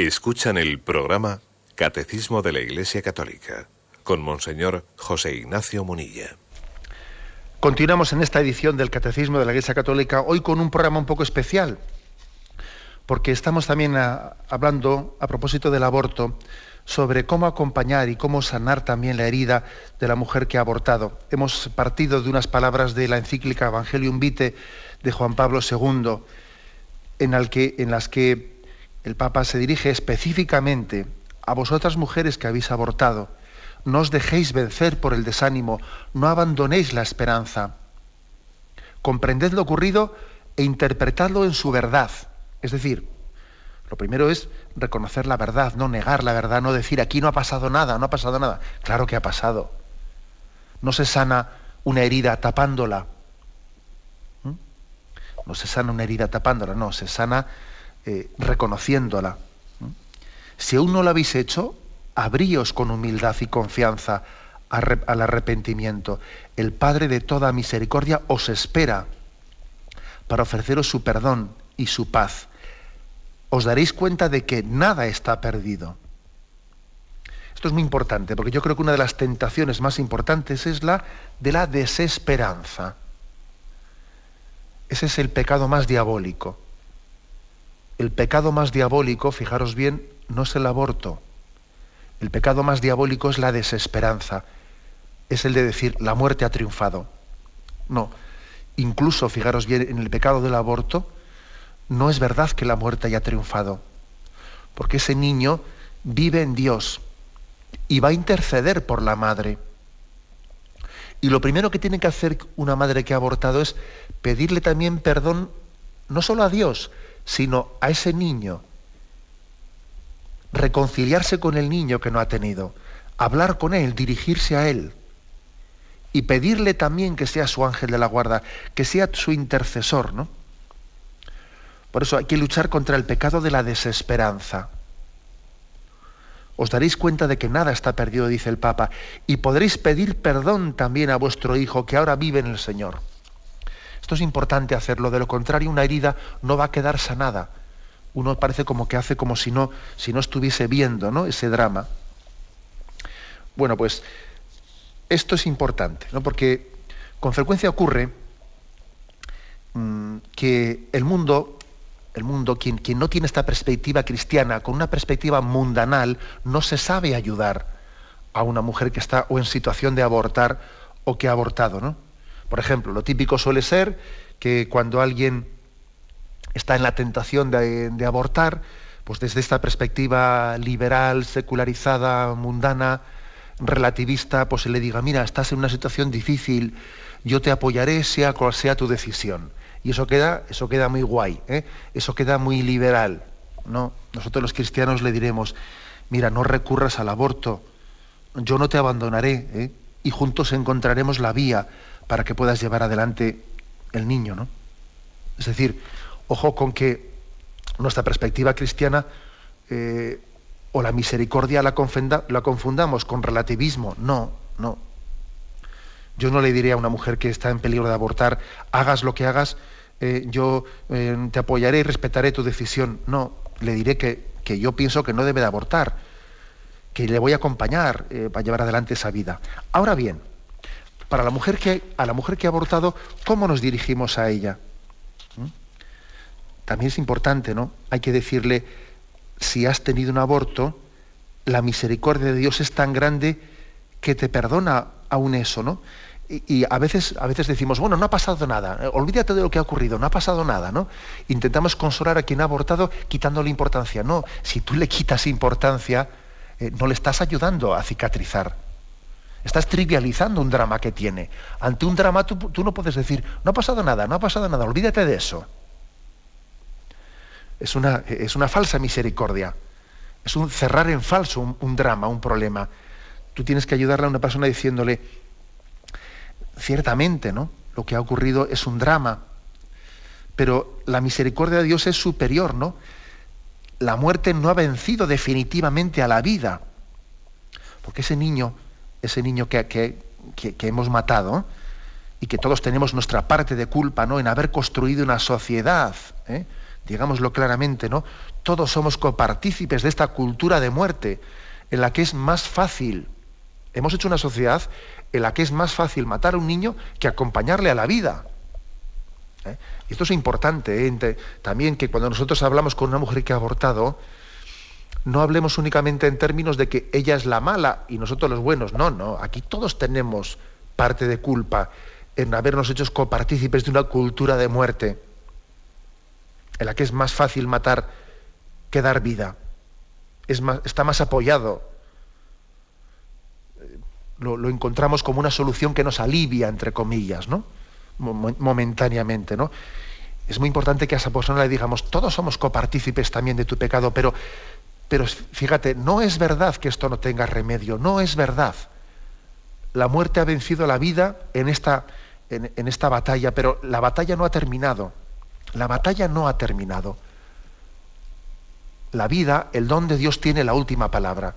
Escuchan el programa Catecismo de la Iglesia Católica con Monseñor José Ignacio Munilla. Continuamos en esta edición del Catecismo de la Iglesia Católica, hoy con un programa un poco especial, porque estamos también hablando, a propósito del aborto, sobre cómo acompañar y cómo sanar también la herida de la mujer que ha abortado. Hemos partido de unas palabras de la encíclica Evangelium Vitae de Juan Pablo II, en las que el Papa se dirige específicamente a vosotras mujeres que habéis abortado. No os dejéis vencer por el desánimo, no abandonéis la esperanza. Comprended lo ocurrido e interpretadlo en su verdad. Es decir, lo primero es reconocer la verdad, no negar la verdad, no decir aquí no ha pasado nada, no ha pasado nada. Claro que ha pasado. No se sana una herida tapándola. ¿Mm? No se sana una herida tapándola, no, se sana eh, reconociéndola. Si aún no lo habéis hecho, abríos con humildad y confianza al arrepentimiento. El Padre de toda misericordia os espera para ofreceros su perdón y su paz. Os daréis cuenta de que nada está perdido. Esto es muy importante, porque yo creo que una de las tentaciones más importantes es la de la desesperanza. Ese es el pecado más diabólico el pecado más diabólico, fijaros bien, no es el aborto. El pecado más diabólico es la desesperanza. Es el de decir, la muerte ha triunfado. No. Incluso, fijaros bien, en el pecado del aborto, no es verdad que la muerte haya triunfado. Porque ese niño vive en Dios y va a interceder por la madre. Y lo primero que tiene que hacer una madre que ha abortado es pedirle también perdón, no solo a Dios, sino a ese niño. Reconciliarse con el niño que no ha tenido, hablar con él, dirigirse a él y pedirle también que sea su ángel de la guarda, que sea su intercesor, ¿no? Por eso hay que luchar contra el pecado de la desesperanza. Os daréis cuenta de que nada está perdido, dice el Papa, y podréis pedir perdón también a vuestro Hijo que ahora vive en el Señor. Esto es importante hacerlo, de lo contrario una herida no va a quedar sanada. Uno parece como que hace como si no, si no estuviese viendo ¿no? ese drama. Bueno, pues esto es importante, ¿no? porque con frecuencia ocurre mm, que el mundo, el mundo quien, quien no tiene esta perspectiva cristiana, con una perspectiva mundanal, no se sabe ayudar a una mujer que está o en situación de abortar o que ha abortado. ¿no? Por ejemplo, lo típico suele ser que cuando alguien está en la tentación de, abortar, pues desde esta perspectiva liberal, secularizada, mundana, relativista, pues se le diga, mira, estás en una situación difícil, yo te apoyaré sea cual sea tu decisión. Y eso queda, eso queda muy guay, ¿eh? eso queda muy liberal. ¿no? Nosotros los cristianos le diremos, mira, no recurras al aborto, yo no te abandonaré, ¿eh? y juntos encontraremos la vía para que puedas llevar adelante el niño, ¿no? Es decir, ojo con que nuestra perspectiva cristiana eh, o la misericordia la, confundamos con relativismo. No, no. Yo no le diría a una mujer que está en peligro de abortar, hagas lo que hagas, eh, yo eh, te apoyaré y respetaré tu decisión. No, le diré que, que, yo pienso que no debe de abortar, que le voy a acompañar para llevar adelante esa vida. Ahora bien, para la mujer que, a la mujer que ha abortado, ¿cómo nos dirigimos a ella? ¿Mm? También es importante, ¿no? Hay que decirle, si has tenido un aborto, la misericordia de Dios es tan grande que te perdona aún eso, ¿no? Y, a, veces, a veces decimos, bueno, no ha pasado nada, eh, olvídate de lo que ha ocurrido, no ha pasado nada, ¿no? Intentamos consolar a quien ha abortado quitándole importancia. No, si tú le quitas importancia, eh, no le estás ayudando a cicatrizar. Estás trivializando un drama que tiene. Ante un drama tú, no puedes decir, no ha pasado nada, no ha pasado nada, olvídate de eso. Es una, es una falsa misericordia. Es un cerrar en falso un, un drama, un problema. Tú tienes que ayudarle a una persona diciéndole, ciertamente, ¿no? Lo que ha ocurrido es un drama, pero la misericordia de Dios es superior, ¿no? La muerte no ha vencido definitivamente a la vida, porque ese niño ese niño que, hemos matado, y que todos tenemos nuestra parte de culpa ¿no? en haber construido una sociedad, ¿eh? digámoslo claramente, ¿no? Todos somos copartícipes de esta cultura de muerte, en la que es más fácil, hemos hecho una sociedad en la que es más fácil matar a un niño que acompañarle a la vida. ¿eh? Y esto es importante, ¿eh? también que cuando nosotros hablamos con una mujer que ha abortado, no hablemos únicamente en términos de que ella es la mala y nosotros los buenos. No, no, aquí todos tenemos parte de culpa en habernos hecho copartícipes de una cultura de muerte, en la que es más fácil matar que dar vida. Es más, está más apoyado. Lo, lo, encontramos como una solución que nos alivia, entre comillas, ¿no? momentáneamente, ¿no? Es muy importante que a esa persona le digamos, todos somos copartícipes también de tu pecado, pero, pero fíjate, no es verdad que esto no tenga remedio, no es verdad. La muerte ha vencido la vida en esta, en, en esta batalla, pero la batalla no ha terminado. La batalla no ha terminado. La vida, el don de Dios tiene la última palabra.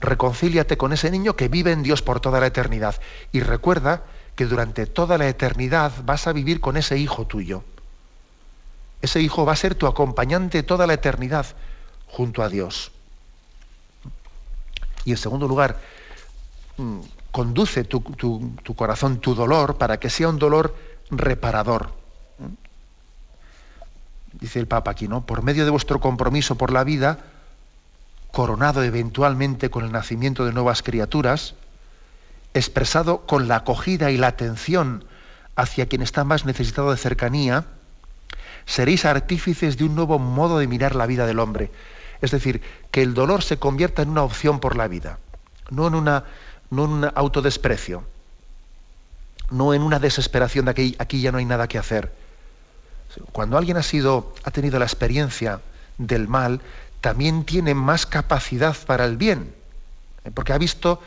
Reconcíliate con ese niño que vive en Dios por toda la eternidad. Y recuerda que durante toda la eternidad vas a vivir con ese hijo tuyo. Ese hijo va a ser tu acompañante toda la eternidad junto a Dios. Y en segundo lugar, mm, conduce tu, corazón, tu dolor, para que sea un dolor reparador. Dice el Papa aquí, ¿no? Por medio de vuestro compromiso por la vida, coronado eventualmente con el nacimiento de nuevas criaturas, expresado con la acogida y la atención hacia quien está más necesitado de cercanía, seréis artífices de un nuevo modo de mirar la vida del hombre. Es decir, que el dolor se convierta en una opción por la vida, no en, una, no en un autodesprecio, no en una desesperación de que aquí ya no hay nada que hacer. Cuando alguien ha, sido, ha tenido la experiencia del mal, también tiene más capacidad para el bien, porque ha visto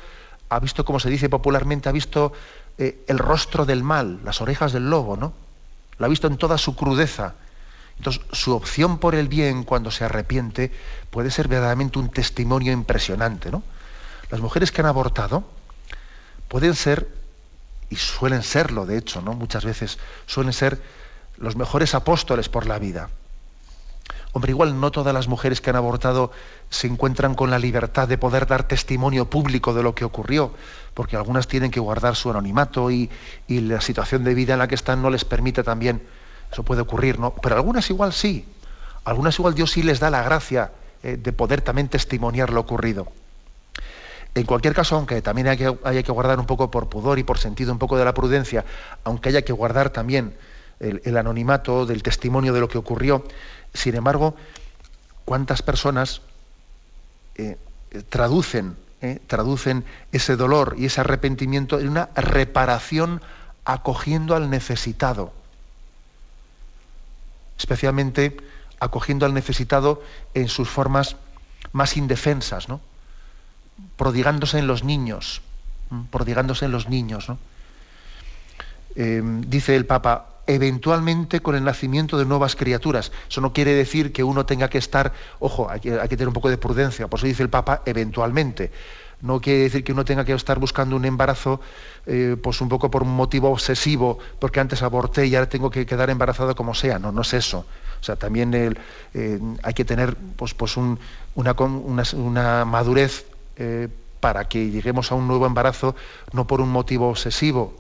ha visto, como se dice popularmente, ha visto eh, el rostro del mal, las orejas del lobo, ¿no? Lo ha visto en toda su crudeza. Entonces, su opción por el bien cuando se arrepiente puede ser verdaderamente un testimonio impresionante, ¿no? Las mujeres que han abortado pueden ser, y suelen serlo, de hecho, ¿no? Muchas veces suelen ser los mejores apóstoles por la vida. Hombre, igual no todas las mujeres que han abortado se encuentran con la libertad de poder dar testimonio público de lo que ocurrió, porque algunas tienen que guardar su anonimato y, la situación de vida en la que están no les permite también, eso puede ocurrir, ¿no? Pero algunas igual sí, algunas igual Dios sí les da la gracia eh, de poder también testimoniar lo ocurrido. En cualquier caso, aunque también haya que, guardar un poco por pudor y por sentido un poco de la prudencia, aunque haya que guardar también el anonimato del testimonio de lo que ocurrió, sin embargo, ¿cuántas personas eh, traducen, eh, traducen ese dolor y ese arrepentimiento en una reparación acogiendo al necesitado? Especialmente acogiendo al necesitado en sus formas más indefensas, ¿no? prodigándose en los niños, prodigándose en los niños. Eh, dice el Papa, eventualmente con el nacimiento de nuevas criaturas. Eso no quiere decir que uno tenga que estar, ojo, hay que, tener un poco de prudencia, por eso dice el Papa, eventualmente. No quiere decir que uno tenga que estar buscando un embarazo eh, pues un poco por un motivo obsesivo, porque antes aborté y ahora tengo que quedar embarazado como sea. No, no es eso. O sea, también eh, hay que tener pues, pues una, una, madurez eh, para que lleguemos a un nuevo embarazo no por un motivo obsesivo,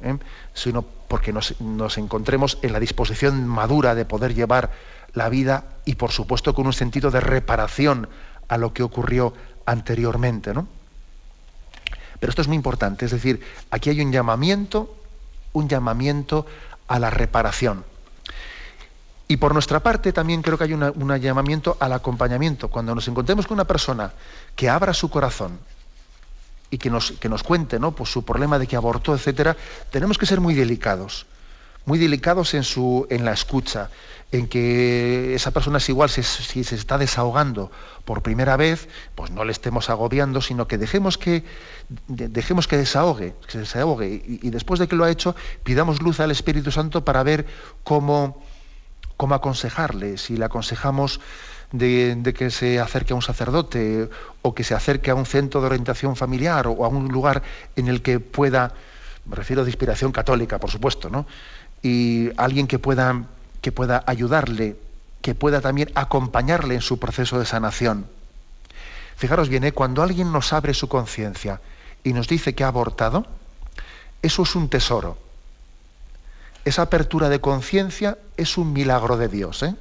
sino porque nos, encontremos en la disposición madura de poder llevar la vida y por supuesto con un sentido de reparación a lo que ocurrió anteriormente. ¿no? Pero esto es muy importante, es decir, aquí hay un llamamiento, un llamamiento a la reparación. Y por nuestra parte también creo que hay un llamamiento al acompañamiento. Cuando nos encontremos con una persona que abra su corazón, y que nos, que nos cuente ¿no? pues su problema de que abortó, etcétera, tenemos que ser muy delicados, muy delicados en, su, en la escucha, en que esa persona es igual si, se está desahogando por primera vez, pues no le estemos agobiando, sino que dejemos que, dejemos que desahogue, que desahogue, y, después de que lo ha hecho, pidamos luz al Espíritu Santo para ver cómo, cómo aconsejarle, si le aconsejamos de, que se acerque a un sacerdote o que se acerque a un centro de orientación familiar o a un lugar en el que pueda me refiero de inspiración católica, por supuesto, ¿no? Y alguien que pueda, que pueda ayudarle, que pueda también acompañarle en su proceso de sanación. Fijaros bien, ¿eh? cuando alguien nos abre su conciencia y nos dice que ha abortado, eso es un tesoro. Esa apertura de conciencia es un milagro de Dios. ¿eh?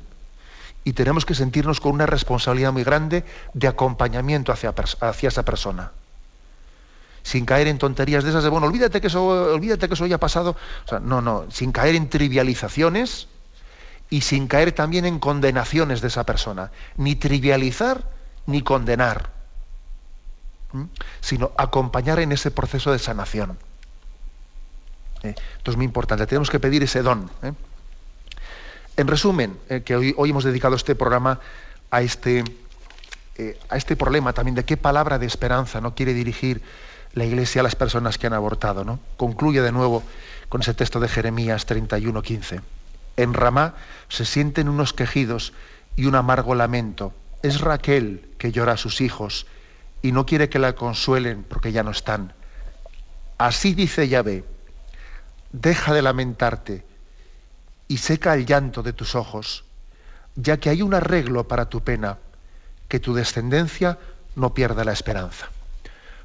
Y tenemos que sentirnos con una responsabilidad muy grande de acompañamiento hacia, hacia esa persona sin caer en tonterías de esas de, bueno, olvídate que eso, olvídate que eso haya pasado. O sea, no, no, sin caer en trivializaciones y sin caer también en condenaciones de esa persona. Ni trivializar ni condenar, sino acompañar en ese proceso de sanación. ¿Eh? Esto es muy importante, tenemos que pedir ese don. ¿eh? En resumen, eh, que hoy, hoy, hemos dedicado este programa a este, a este problema también de qué palabra de esperanza no quiere dirigir la Iglesia a las personas que han abortado. ¿no? Concluye de nuevo con ese texto de Jeremías 31:15. En Ramá se sienten unos quejidos y un amargo lamento. Es Raquel que llora a sus hijos y no quiere que la consuelen porque ya no están. Así dice Yahvé, deja de lamentarte y seca el llanto de tus ojos, ya que hay un arreglo para tu pena, que tu descendencia no pierda la esperanza.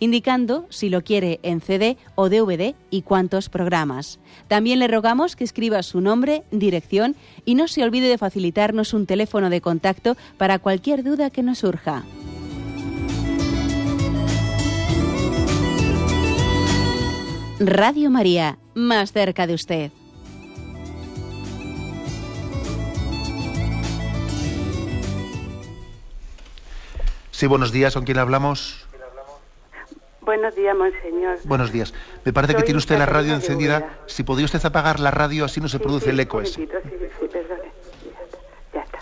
indicando si lo quiere en CD o DVD y cuántos programas. También le rogamos que escriba su nombre, dirección y no se olvide de facilitarnos un teléfono de contacto para cualquier duda que nos surja. Radio María, más cerca de usted. Sí, buenos días, ¿con quién hablamos? Buenos días, monseñor. Buenos días. Me parece que tiene usted la radio encendida. Si podría usted apagar la radio, así no se produce el eco ese. Sí, sí, perdone. Ya está.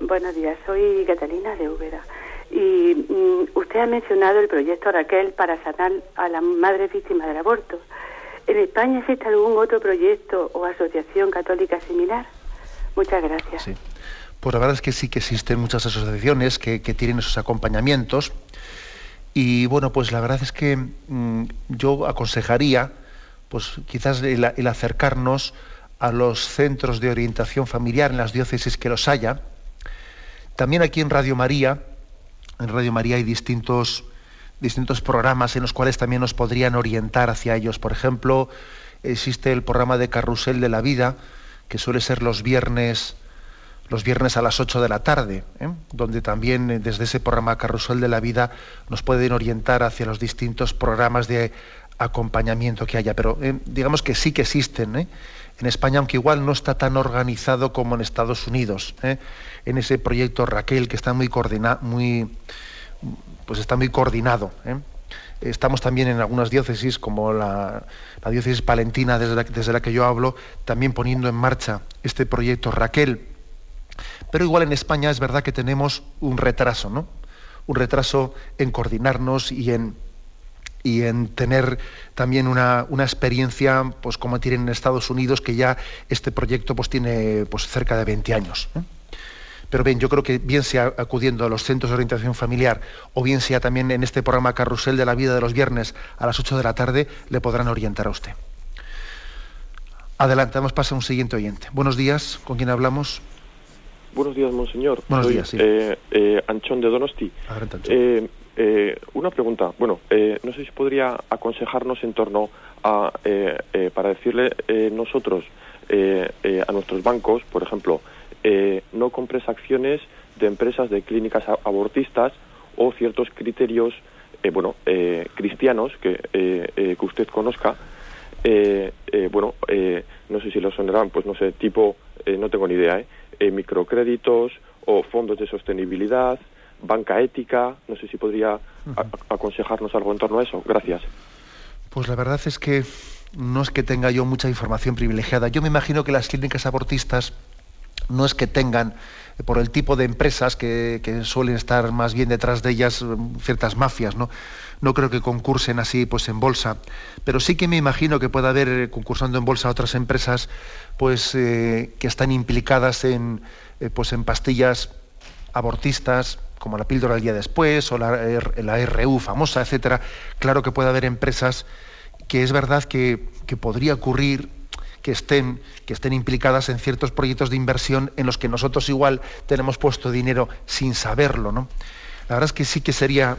Buenos días, soy Catalina de Úbeda. Y mm, usted ha mencionado el proyecto Raquel para sanar a la madre víctima del aborto. ¿En España existe algún otro proyecto o asociación católica similar? Muchas gracias. Sí. Pues la verdad es que sí que existen muchas asociaciones que, que tienen esos acompañamientos y bueno, pues la verdad es que mm, yo aconsejaría, pues quizás el, acercarnos a los centros de orientación familiar en las diócesis que los haya. También aquí en Radio María, en Radio María hay distintos, distintos programas en los cuales también nos podrían orientar hacia ellos. Por ejemplo, existe el programa de Carrusel de la Vida, que suele ser los viernes los viernes a las 8 de la tarde, ¿eh? donde también eh, desde ese programa Carrusel de la Vida nos pueden orientar hacia los distintos programas de acompañamiento que haya. Pero eh, digamos que sí que existen en España, aunque igual no está tan organizado como en Estados Unidos. En ese proyecto Raquel, que está muy coordinado, muy, pues está muy coordinado. Estamos también en algunas diócesis, como la, diócesis palentina desde desde la que yo hablo, también poniendo en marcha este proyecto Raquel pero igual en España es verdad que tenemos un retraso, ¿no? Un retraso en coordinarnos y en, y en tener también una, experiencia, pues como tienen en Estados Unidos, que ya este proyecto pues tiene pues cerca de 20 años. Pero bien, yo creo que bien sea acudiendo a los centros de orientación familiar o bien sea también en este programa Carrusel de la Vida de los viernes a las 8 de la tarde, le podrán orientar a usted. Adelante, vamos a un siguiente oyente. Buenos días, ¿con quién hablamos? Buenos días, monseñor. Buenos días, sí. Eh, eh, Anchón de Donosti. Eh, Eh, una pregunta. Bueno, eh, no sé si podría aconsejarnos en torno a, eh, para decirle nosotros a nuestros bancos, por ejemplo, no compres acciones de empresas de clínicas abortistas o ciertos criterios, bueno, cristianos que, que usted conozca. bueno, no sé si lo sonarán, pues no sé, tipo, no tengo ni idea, microcréditos o fondos de sostenibilidad, banca ética. No sé si podría aconsejarnos algo en torno a eso. Gracias. Pues la verdad es que no es que tenga yo mucha información privilegiada. Yo me imagino que las clínicas abortistas no es que tengan, eh, por el tipo de empresas que, suelen estar más bien detrás de ellas, mm, ciertas mafias, ¿no? No creo que concursen así pues en bolsa. Pero sí que me imagino que pueda haber eh, concursando en bolsa otras empresas pues eh, que están implicadas en, pues en pastillas abortistas, como la píldora del día después o la, la RU famosa, etcétera, claro que puede haber empresas que es verdad que, podría ocurrir que estén, que estén implicadas en ciertos proyectos de inversión en los que nosotros igual tenemos puesto dinero sin saberlo. ¿no? La verdad es que sí que sería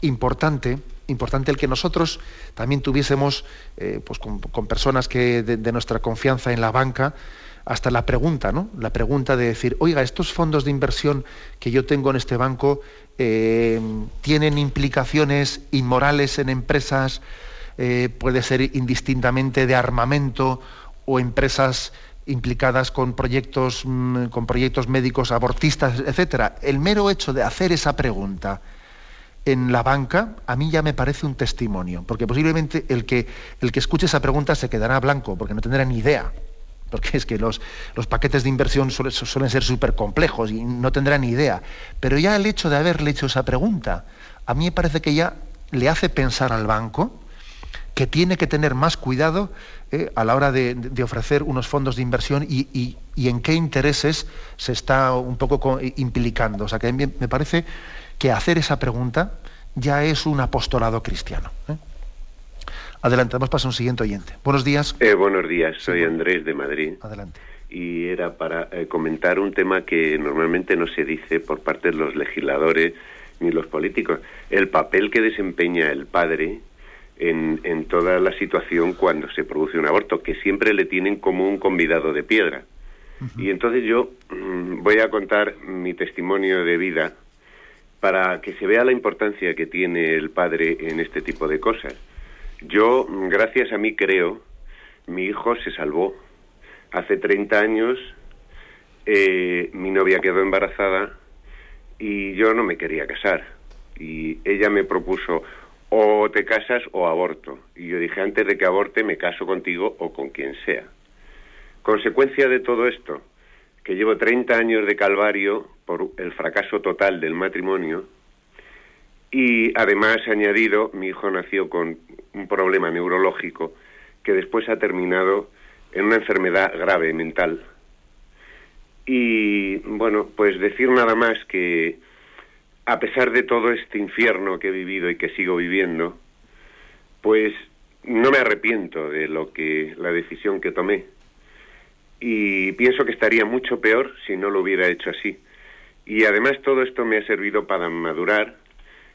importante, importante el que nosotros también tuviésemos eh, pues con, personas que de, nuestra confianza en la banca, hasta la pregunta, ¿no? La pregunta de decir, oiga, estos fondos de inversión que yo tengo en este banco eh, tienen implicaciones inmorales en empresas, eh, puede ser indistintamente de armamento o empresas implicadas con proyectos, mm, con proyectos médicos abortistas, etcétera. El mero hecho de hacer esa pregunta en la banca, a mí ya me parece un testimonio, porque posiblemente el que, el que escuche esa pregunta se quedará blanco, porque no tendrá ni idea porque es que los, los paquetes de inversión suelen, ser súper complejos y no tendrán ni idea. Pero ya el hecho de haberle hecho esa pregunta, a mí me parece que ya le hace pensar al banco que tiene que tener más cuidado eh, a la hora de, ofrecer unos fondos de inversión y, en qué intereses se está un poco implicando. O sea, que me parece que hacer esa pregunta ya es un apostolado cristiano. ¿eh? Adelante, vamos a un siguiente oyente. Buenos días. Eh, buenos días, soy Andrés de Madrid. Adelante. Y era para eh, comentar un tema que normalmente no se dice por parte de los legisladores ni los políticos. El papel que desempeña el padre en, en toda la situación cuando se produce un aborto, que siempre le tienen como un convidado de piedra. Y entonces yo mm, voy a contar mi testimonio de vida para que se vea la importancia que tiene el padre en este tipo de cosas. Yo, gracias a mí creo, mi hijo se salvó. Hace 30 años eh, mi novia quedó embarazada y yo no me quería casar. Y ella me propuso o te casas o aborto. Y yo dije, antes de que aborte me caso contigo o con quien sea. Consecuencia de todo esto, que llevo 30 años de calvario por el fracaso total del matrimonio, y además, añadido, mi hijo nació con un problema neurológico que después ha terminado en una enfermedad grave mental. Y bueno, pues decir nada más que a pesar de todo este infierno que he vivido y que sigo viviendo, pues no me arrepiento de lo que la decisión que tomé. Y pienso que estaría mucho peor si no lo hubiera hecho así. Y además todo esto me ha servido para madurar,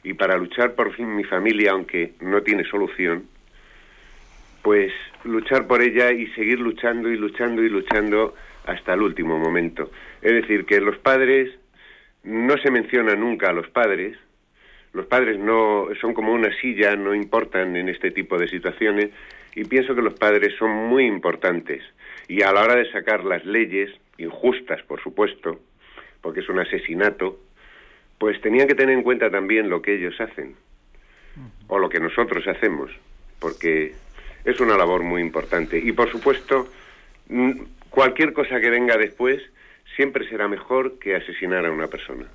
y para luchar por fin mi familia, aunque no tiene solución, pues luchar por ella y seguir luchando y luchando y luchando hasta el último momento. Es decir, que los padres no se menciona nunca a los padres, los padres no son como una silla, no importan en este tipo de situaciones y pienso que los padres son muy importantes y a la hora de sacar las leyes injustas, por supuesto, porque es un asesinato, pues tenían que tener en cuenta también lo que ellos hacen o lo que nosotros hacemos, porque es una labor muy importante. Y por supuesto, cualquier cosa que venga después siempre será mejor que asesinar a una persona.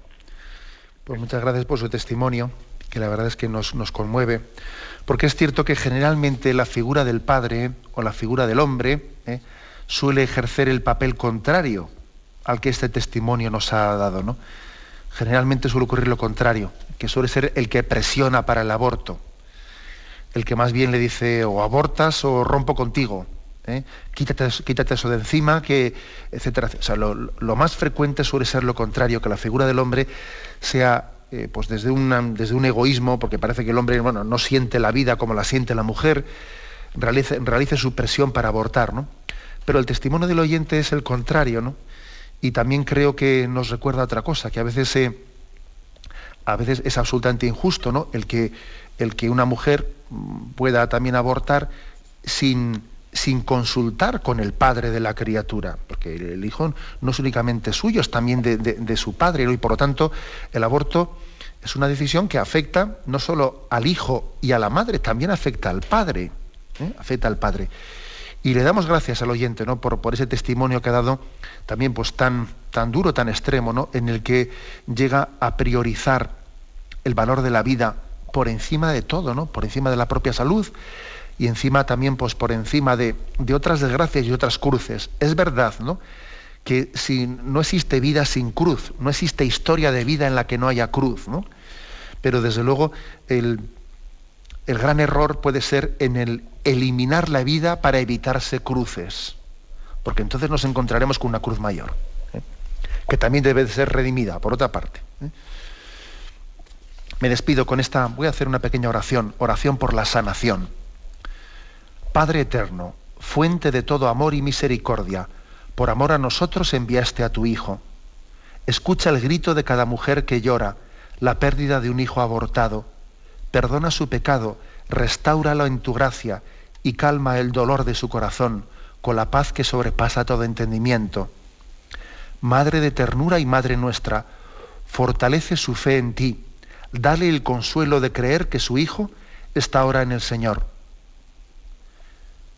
Pues muchas gracias por su testimonio, que la verdad es que nos, conmueve, porque es cierto que generalmente la figura del padre o la figura del hombre ¿eh? suele ejercer el papel contrario al que este testimonio nos ha dado, ¿no? generalmente suele ocurrir lo contrario, que suele ser el que presiona para el aborto, el que más bien le dice o abortas o rompo contigo, ¿eh? quítate, quítate, eso de encima, que, etcétera. O sea, lo, más frecuente suele ser lo contrario, que la figura del hombre sea eh, pues desde, desde un egoísmo, porque parece que el hombre bueno, no siente la vida como la siente la mujer, realice, realice su presión para abortar, ¿no? Pero el testimonio del oyente es el contrario, ¿no? Y también creo que nos recuerda otra cosa, que a veces, a veces es absolutamente injusto, ¿no? El que, el que una mujer pueda también abortar sin, sin consultar con el padre de la criatura, porque el hijo no es únicamente suyo, es también de, su padre, y por lo tanto el aborto es una decisión que afecta no solo al hijo y a la madre, también afecta al padre, ¿eh? afecta al padre. Y le damos gracias al oyente ¿no? por, por, ese testimonio que ha dado también pues, tan, tan duro, tan extremo, ¿no? en el que llega a priorizar el valor de la vida por encima de todo, ¿no? por encima de la propia salud, y encima también pues por encima de, otras desgracias y otras cruces. Es verdad, ¿no? Que si no existe vida sin cruz, no existe historia de vida en la que no haya cruz, ¿no? Pero desde luego el, gran error puede ser en el eliminar la vida para evitarse cruces, porque entonces nos encontraremos con una cruz mayor, ¿eh? que también debe de ser redimida, por otra parte. ¿eh? Me despido con esta, voy a hacer una pequeña oración, oración por la sanación. Padre eterno, fuente de todo amor y misericordia, por amor a nosotros enviaste a tu Hijo. Escucha el grito de cada mujer que llora, la pérdida de un hijo abortado. Perdona su pecado, restáuralo en tu gracia y calma el dolor de su corazón con la paz que sobrepasa todo entendimiento. Madre de ternura y Madre nuestra, fortalece su fe en ti, dale el consuelo de creer que su Hijo está ahora en el Señor